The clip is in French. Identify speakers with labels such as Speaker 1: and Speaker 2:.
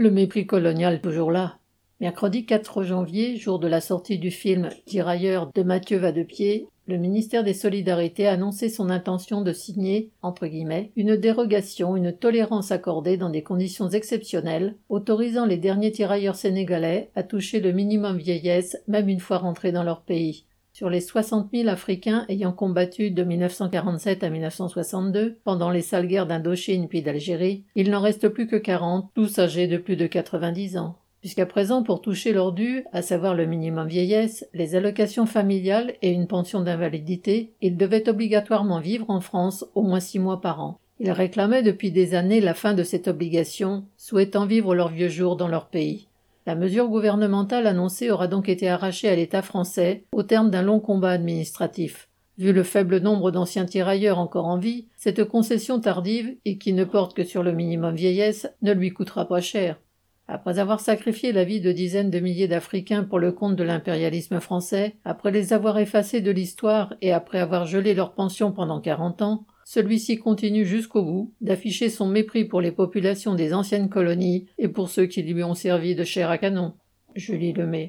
Speaker 1: Le mépris colonial toujours là. Mercredi 4 janvier, jour de la sortie du film Tirailleurs de Mathieu Vadepied, le ministère des Solidarités a annoncé son intention de signer, entre guillemets, une dérogation, une tolérance accordée dans des conditions exceptionnelles, autorisant les derniers tirailleurs sénégalais à toucher le minimum vieillesse même une fois rentrés dans leur pays. Sur les 60 000 Africains ayant combattu de 1947 à 1962, pendant les sales guerres d'Indochine puis d'Algérie, il n'en reste plus que 40, tous âgés de plus de 90 ans. Jusqu'à présent, pour toucher leur dû, à savoir le minimum vieillesse, les allocations familiales et une pension d'invalidité, ils devaient obligatoirement vivre en France au moins six mois par an. Ils réclamaient depuis des années la fin de cette obligation, souhaitant vivre leurs vieux jours dans leur pays. La mesure gouvernementale annoncée aura donc été arrachée à l'État français au terme d'un long combat administratif. Vu le faible nombre d'anciens tirailleurs encore en vie, cette concession tardive, et qui ne porte que sur le minimum vieillesse, ne lui coûtera pas cher. Après avoir sacrifié la vie de dizaines de milliers d'Africains pour le compte de l'impérialisme français, après les avoir effacés de l'histoire et après avoir gelé leurs pensions pendant quarante ans, celui-ci continue jusqu'au bout d'afficher son mépris pour les populations des anciennes colonies et pour ceux qui lui ont servi de chair à canon. Julie Lemay.